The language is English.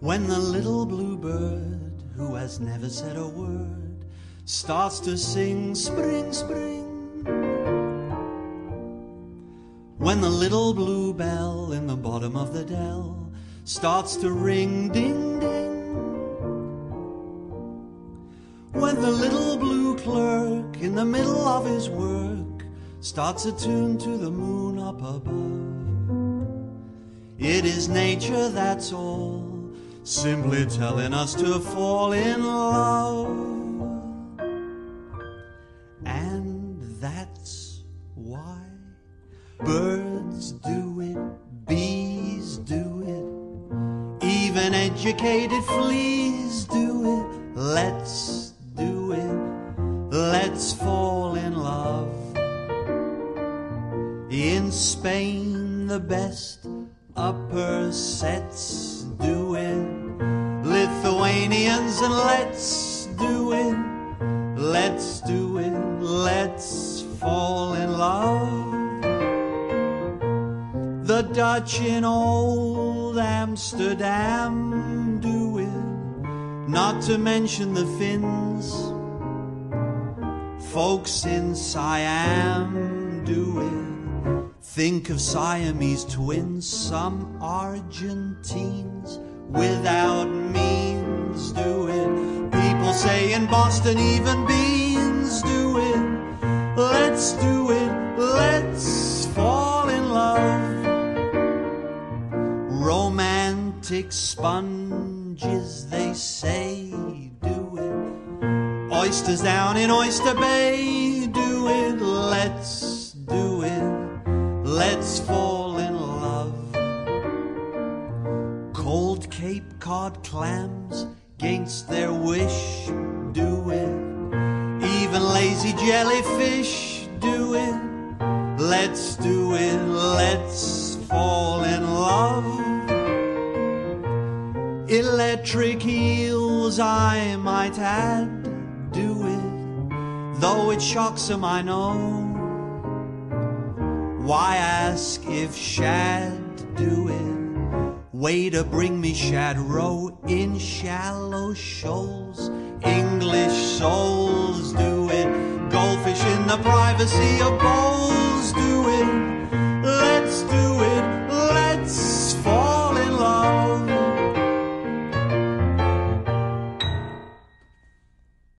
When the little blue bird, who has never said a word, starts to sing spring, spring. When the little blue bell in the bottom of the dell starts to ring ding ding. When the little blue clerk in the middle of his work starts a tune to the moon up above. It is nature, that's all, simply telling us to fall in love. And that's why birds do it, bees do it, even educated fleas do it. Let's do it, let's fall in love. In Spain, the best upper sets. Lithuanians, and Letts do it. Let's do it. Let's fall in love. The Dutch in old Amsterdam do it. Not to mention the Finns. Folks in Siam do it. Think of Siamese twins, some Argentines without means do it. People say in Boston even beans do it. Let's do it, let's fall in love. Romantic sponges, they say, do it. Oysters down in Oyster Bay, do it, let's do it. Let's fall in love. Cold Cape Cod clams, against their wish, do it. Even lazy jellyfish, do it. Let's do it, let's fall in love. Electric eels, I might add, do it. Though it shocks shocks 'em, I know. Why ask if shad do? Way to bring me shad roe in shallow shoals. English soles do it. Goldfish in the privacy of bowls.